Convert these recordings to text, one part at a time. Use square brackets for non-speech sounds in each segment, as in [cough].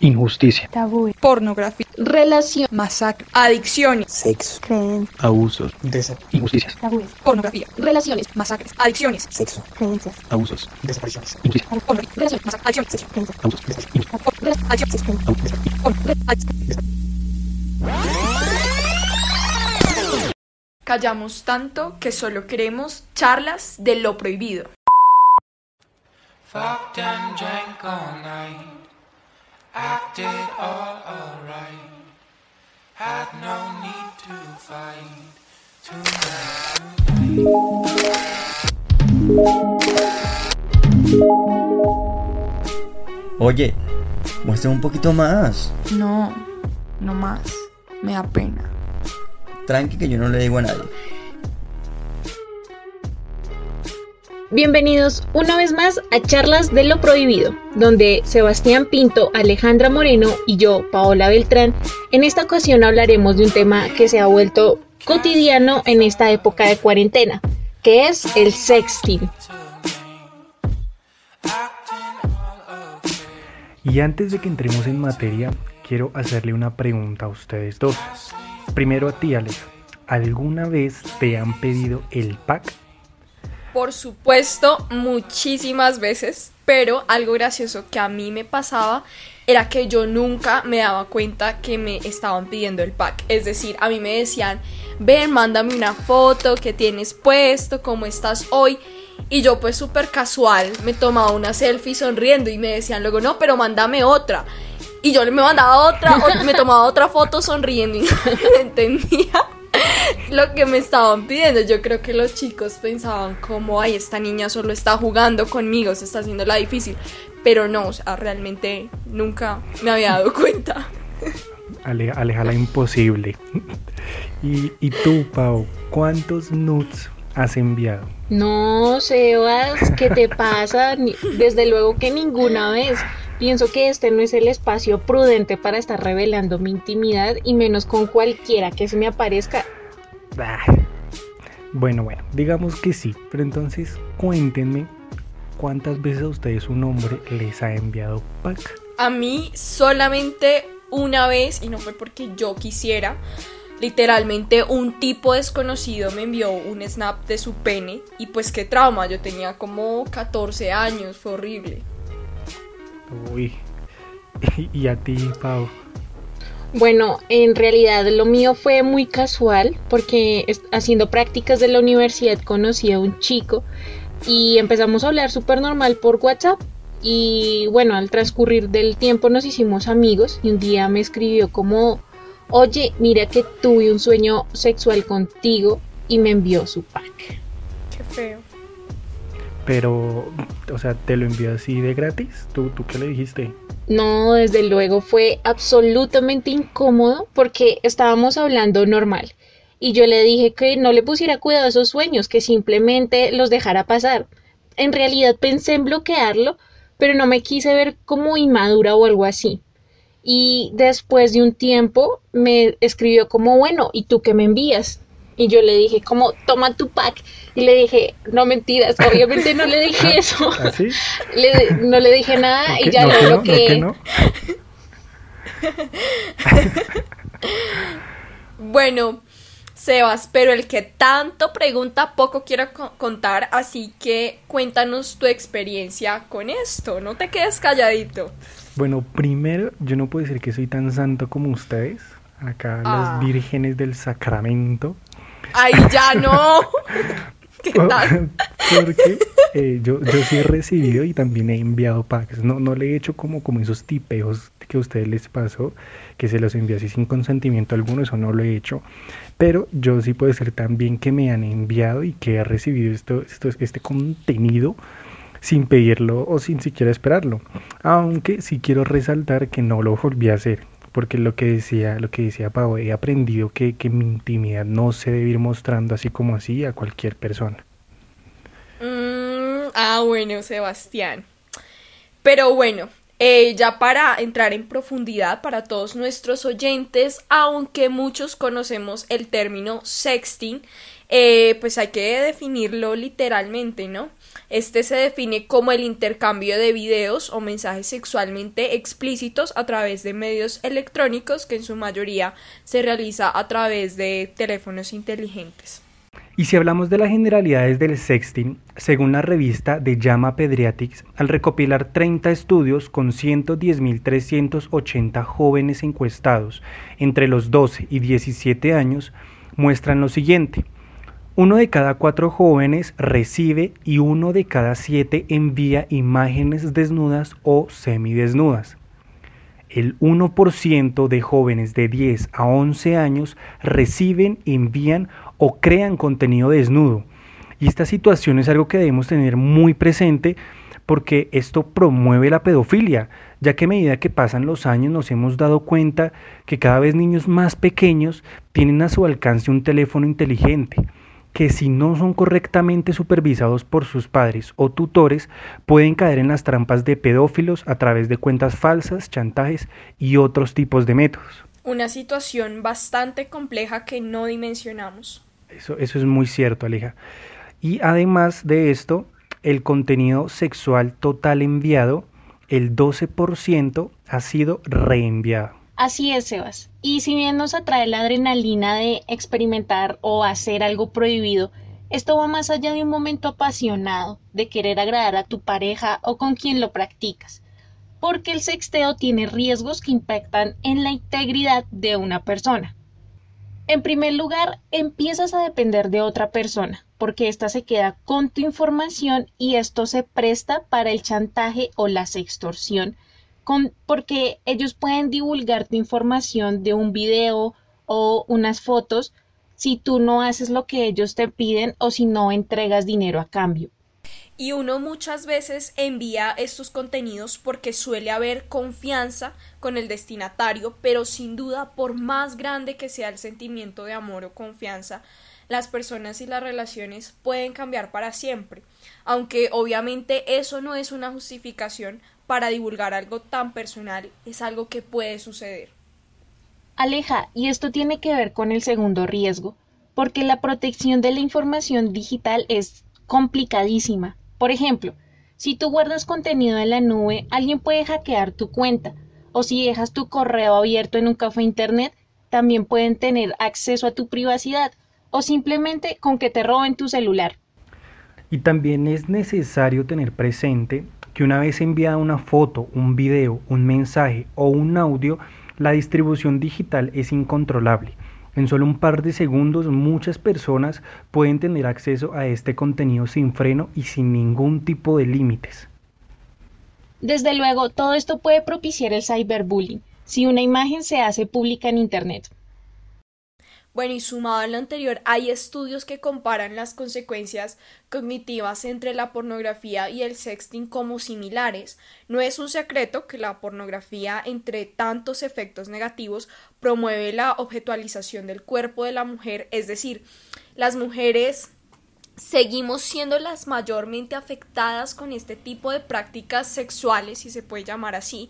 Injusticia. Tabú. Pornografía. Relación. Masacre. Adicciones. Sexo. Creencias. Abusos. Injusticias. Tabú. Pornografía. Relaciones. Masacres. Adicciones. Sexo. Creencias. Abusos. Desapariciones. Injusticias. Pornografía. Relaciones. Masacres. Adicciones. Creencias. Abusos. Injusticias. Adicciones. Callamos tanto que solo queremos charlas de lo prohibido. Fucked and drank all night. Acted all alright. Had no need to fight. Oye, muestra un poquito más. No, no más. Me da pena. Tranqui que yo no le digo a nadie. Bienvenidos una vez más a Charlas de lo Prohibido, donde Sebastián Pinto, Alejandra Moreno y yo, Paola Beltrán, en esta ocasión hablaremos de un tema que se ha vuelto cotidiano en esta época de cuarentena, que es el sexting. Y antes de que entremos en materia, quiero hacerle una pregunta a ustedes dos. Primero a ti, Alex. ¿Alguna vez te han pedido el pack? Por supuesto, muchísimas veces, pero algo gracioso que a mí me pasaba era que yo nunca me daba cuenta que me estaban pidiendo el pack. Es decir, a mí me decían, ven, mándame una foto, que tienes puesto, cómo estás hoy. Y yo pues súper casual me tomaba una selfie sonriendo y me decían luego, no, pero mándame otra. Y yo me mandaba otra, me tomaba otra foto sonriendo y [laughs] no entendía [laughs] lo que me estaban pidiendo. Yo creo que los chicos pensaban como, ay, esta niña solo está jugando conmigo, se está haciendo la difícil. Pero no, o sea, realmente nunca me había dado cuenta. [laughs] Ale, aleja imposible. y, y tú, Pau, ¿cuántos nudes has enviado? No, Sebas, ¿qué te [laughs] pasa? Desde luego que ninguna vez. Pienso que este no es el espacio prudente para estar revelando mi intimidad y menos con cualquiera que se me aparezca. Bueno, bueno, digamos que sí, pero entonces cuéntenme cuántas veces a ustedes un hombre les ha enviado pack. A mí solamente una vez, y no fue porque yo quisiera, literalmente un tipo desconocido me envió un snap de su pene y pues qué trauma, yo tenía como 14 años, fue horrible. Uy. [laughs] Y a ti, Pau. Bueno, en realidad lo mío fue muy casual porque haciendo prácticas de la universidad conocí a un chico y empezamos a hablar súper normal por WhatsApp y bueno, al transcurrir del tiempo nos hicimos amigos y un día me escribió como, oye, mira que tuve un sueño sexual contigo y me envió su pack. Qué feo. Pero, o sea, ¿te lo envió así de gratis? ¿Tú, qué le dijiste? No, desde luego fue absolutamente incómodo porque estábamos hablando normal y yo le dije que no le pusiera cuidado a esos sueños, que simplemente los dejara pasar. En realidad pensé en bloquearlo, pero no me quise ver como inmadura o algo así. Y después de un tiempo me escribió como, bueno, ¿y tú qué me envías? Y yo le dije como, toma tu pack. Y le dije, no mentiras, obviamente no le dije [laughs] eso. ¿Así? Le- no le dije nada y ¿No ya no lo que no? ¿No bloqueé. que no? [laughs] Bueno, Sebas, pero el que tanto pregunta poco quiero co- contar, así que cuéntanos tu experiencia con esto, no te quedes calladito. Bueno, primero, yo no puedo decir que soy tan santo como ustedes. Acá Ah. las vírgenes del sacramento. Ay, ya no. [laughs] ¿Qué tal? Porque eh, yo, yo sí he recibido y también he enviado packs. No, no le he hecho como, como esos tipejos que a ustedes les pasó, que se los envió así sin consentimiento alguno, eso no lo he hecho. Pero yo sí puedo decir también que me han enviado y que he recibido esto, esto, este contenido sin pedirlo o sin siquiera esperarlo. Aunque sí quiero resaltar que no lo volví a hacer. Porque lo que decía, lo que decía Pau, he aprendido que, que mi intimidad no se debe ir mostrando así como así a cualquier persona. Mm, ah, bueno, Sebastián. Pero bueno, eh, ya para entrar en profundidad para todos nuestros oyentes, aunque muchos conocemos el término sexting, eh, pues hay que definirlo literalmente, ¿no? Este se define como el intercambio de videos o mensajes sexualmente explícitos a través de medios electrónicos que en su mayoría se realiza a través de teléfonos inteligentes. Y si hablamos de las generalidades del sexting, según la revista de Llama Pediatrics, al recopilar 30 estudios con 110.380 jóvenes encuestados entre los 12 y 17 años, muestran lo siguiente. Uno de cada cuatro jóvenes recibe y uno de cada siete envía imágenes desnudas o semidesnudas. El 1% de jóvenes de 10 a 11 años reciben, envían o crean contenido desnudo. Y esta situación es algo que debemos tener muy presente porque esto promueve la pedofilia, ya que a medida que pasan los años nos hemos dado cuenta que cada vez niños más pequeños tienen a su alcance un teléfono inteligente, que si no son correctamente supervisados por sus padres o tutores, pueden caer en las trampas de pedófilos a través de cuentas falsas, chantajes y otros tipos de métodos. Una situación bastante compleja que no dimensionamos. Eso, eso es muy cierto, Aleja. Y además de esto, el contenido sexual total enviado, el 12% ha sido reenviado. Así es, Sebas. Y si bien nos atrae la adrenalina de experimentar o hacer algo prohibido, esto va más allá de un momento apasionado, de querer agradar a tu pareja o con quien lo practicas, porque el sexteo tiene riesgos que impactan en la integridad de una persona. En primer lugar, empiezas a depender de otra persona, porque ésta se queda con tu información y esto se presta para el chantaje o la sextorsión, porque ellos pueden divulgar tu información de un video o unas fotos si tú no haces lo que ellos te piden o si no entregas dinero a cambio. Y uno muchas veces envía estos contenidos porque suele haber confianza con el destinatario, pero sin duda, por más grande que sea el sentimiento de amor o confianza, las personas y las relaciones pueden cambiar para siempre, aunque obviamente eso no es una justificación para divulgar algo tan personal, es algo que puede suceder. Aleja, y esto tiene que ver con el segundo riesgo, porque la protección de la información digital es complicadísima por ejemplo, si tú guardas contenido en la nube, alguien puede hackear tu cuenta. O si dejas tu correo abierto en un café internet, también pueden tener acceso a tu privacidad. O simplemente con que te roben tu celular. Y también es necesario tener presente que una vez enviada una foto, un video, un mensaje o un audio, la distribución digital es incontrolable. En solo un par de segundos muchas personas pueden tener acceso a este contenido sin freno y sin ningún tipo de límites. Desde luego, todo esto puede propiciar el cyberbullying si una imagen se hace pública en Internet. Bueno, y sumado a lo anterior, hay estudios que comparan las consecuencias cognitivas entre la pornografía y el sexting como similares. No es un secreto que la pornografía, entre tantos efectos negativos, promueve la objetualización del cuerpo de la mujer, es decir, las mujeres seguimos siendo las mayormente afectadas con este tipo de prácticas sexuales, si se puede llamar así,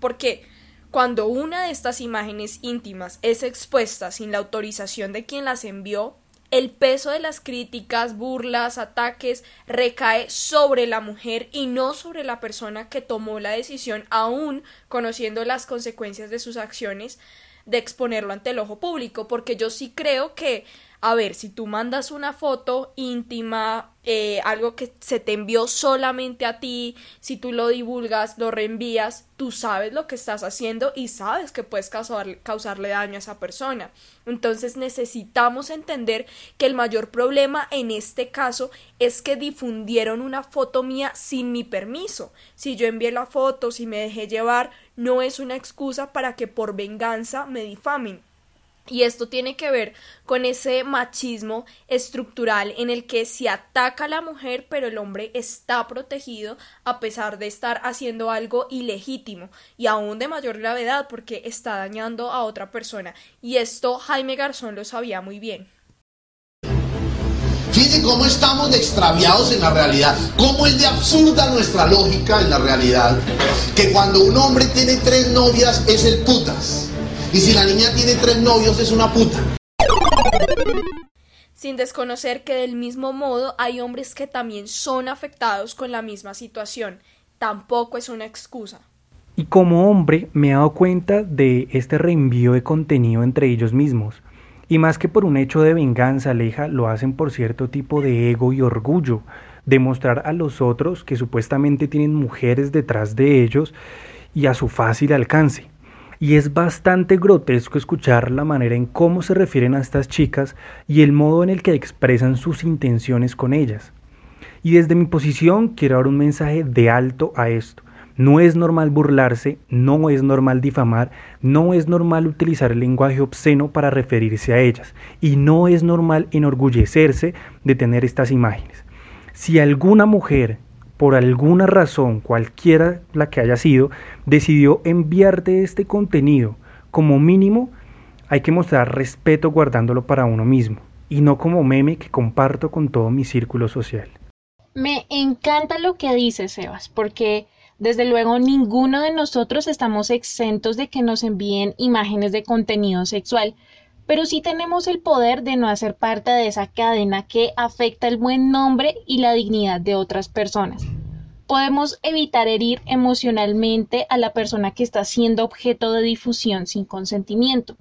porque cuando una de estas imágenes íntimas es expuesta sin la autorización de quien las envió, el peso de las críticas, burlas, ataques recae sobre la mujer y no sobre la persona que tomó la decisión, aún conociendo las consecuencias de sus acciones, de exponerlo ante el ojo público, porque yo sí creo que a ver, si tú mandas una foto íntima, eh, algo que se te envió solamente a ti, si tú lo divulgas, lo reenvías, tú sabes lo que estás haciendo y sabes que puedes causarle daño a esa persona. Entonces necesitamos entender que el mayor problema en este caso es que difundieron una foto mía sin mi permiso. Si yo envié la foto, si me dejé llevar, no es una excusa para que por venganza me difamen. Y esto tiene que ver con ese machismo estructural en el que se ataca a la mujer, pero el hombre está protegido a pesar de estar haciendo algo ilegítimo y aún de mayor gravedad porque está dañando a otra persona. Y esto Jaime Garzón lo sabía muy bien. Fíjense cómo estamos de extraviados en la realidad, cómo es de absurda nuestra lógica en la realidad, que cuando un hombre tiene tres novias es el putas. Y si la niña tiene tres novios es una puta. sin desconocer que del mismo modo hay hombres que también son afectados con la misma situación. Tampoco es una excusa. Y como hombre me he dado cuenta de este reenvío de contenido entre ellos mismos. Y más que por un hecho de venganza, Aleja, lo hacen por cierto tipo de ego y orgullo, demostrar a los otros que supuestamente tienen mujeres detrás de ellos y a su fácil alcance. Y es bastante grotesco escuchar la manera en cómo se refieren a estas chicas y el modo en el que expresan sus intenciones con ellas. Y desde mi posición quiero dar un mensaje de alto a esto. No es normal burlarse, no es normal difamar, no es normal utilizar el lenguaje obsceno para referirse a ellas y no es normal enorgullecerse de tener estas imágenes. Si alguna mujer, por alguna razón, cualquiera la que haya sido, decidió enviarte este contenido, como mínimo hay que mostrar respeto guardándolo para uno mismo y no como meme que comparto con todo mi círculo social. Me encanta lo que dices, Sebas, porque desde luego ninguno de nosotros estamos exentos de que nos envíen imágenes de contenido sexual, pero sí tenemos el poder de no hacer parte de esa cadena que afecta el buen nombre y la dignidad de otras personas. Podemos evitar herir emocionalmente a la persona que está siendo objeto de difusión sin consentimiento.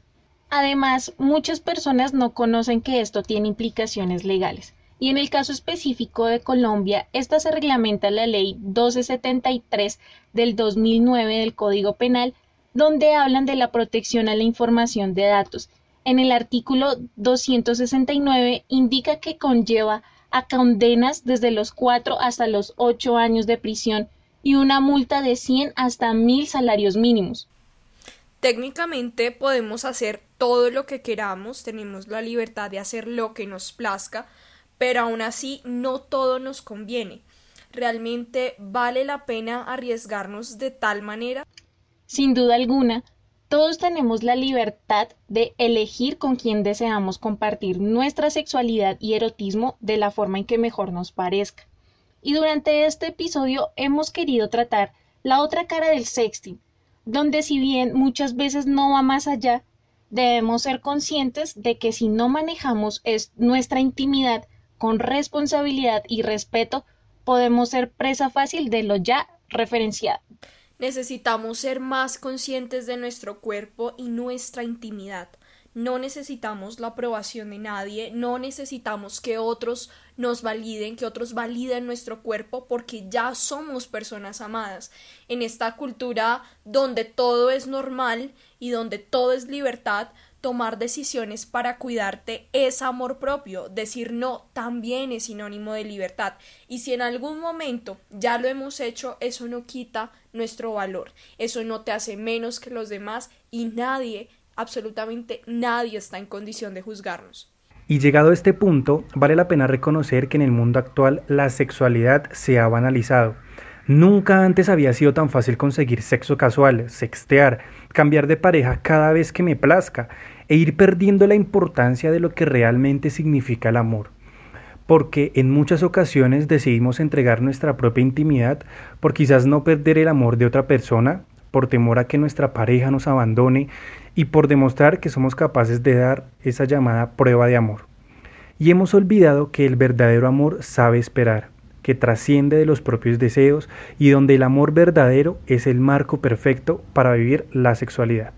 Además, muchas personas no conocen que esto tiene implicaciones legales. Y en el caso específico de Colombia, esta se reglamenta en la ley 1273 del 2009 del Código Penal, donde hablan de la protección a la información de datos en el artículo 269 indica que conlleva a condenas desde los 4 hasta los 8 años de prisión y una multa de 100 hasta 1000 salarios mínimos. Técnicamente podemos hacer todo lo que queramos, tenemos la libertad de hacer lo que nos plazca, pero aún así no todo nos conviene. ¿Realmente vale la pena arriesgarnos de tal manera? Sin duda alguna, todos tenemos la libertad de elegir con quién deseamos compartir nuestra sexualidad y erotismo de la forma en que mejor nos parezca. Y durante este episodio hemos querido tratar la otra cara del sexting, donde si bien muchas veces no va más allá, debemos ser conscientes de que si no manejamos es nuestra intimidad con responsabilidad y respeto, podemos ser presa fácil de lo ya referenciado necesitamos ser más conscientes de nuestro cuerpo y nuestra intimidad. No necesitamos la aprobación de nadie, no necesitamos que otros nos validen, que otros validen nuestro cuerpo porque ya somos personas amadas. En esta cultura donde todo es normal y donde todo es libertad, tomar decisiones para cuidarte es amor propio. Decir no también es sinónimo de libertad. Y si en algún momento ya lo hemos hecho, eso no quita nuestro valor. Eso no te hace menos que los demás y nadie, absolutamente nadie está en condición de juzgarnos. Y llegado a este punto, vale la pena reconocer que en el mundo actual la sexualidad se ha banalizado Nunca antes había sido tan fácil conseguir sexo casual, sextear, cambiar de pareja cada vez que me plazca e ir perdiendo la importancia de lo que realmente significa el amor. Porque en muchas ocasiones decidimos entregar nuestra propia intimidad por quizás no perder el amor de otra persona, por temor a que nuestra pareja nos abandone y por demostrar que somos capaces de dar esa llamada prueba de amor. Y hemos olvidado que el verdadero amor sabe esperar que trasciende de los propios deseos y donde el amor verdadero es el marco perfecto para vivir la sexualidad.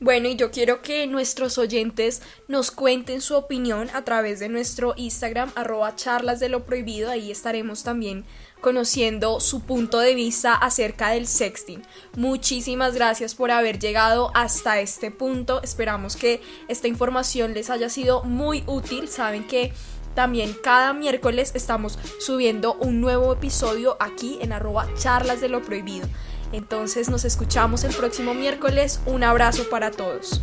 Bueno, y yo quiero que nuestros oyentes nos cuenten su opinión a través de nuestro Instagram, arroba charlas de lo prohibido. Ahí estaremos también conociendo su punto de vista acerca del sexting. Muchísimas gracias por haber llegado hasta este punto. Esperamos que esta información les haya sido muy útil. Saben que también cada miércoles estamos subiendo un nuevo episodio aquí en arroba charlas de lo prohibido. Entonces nos escuchamos el próximo miércoles. Un abrazo para todos.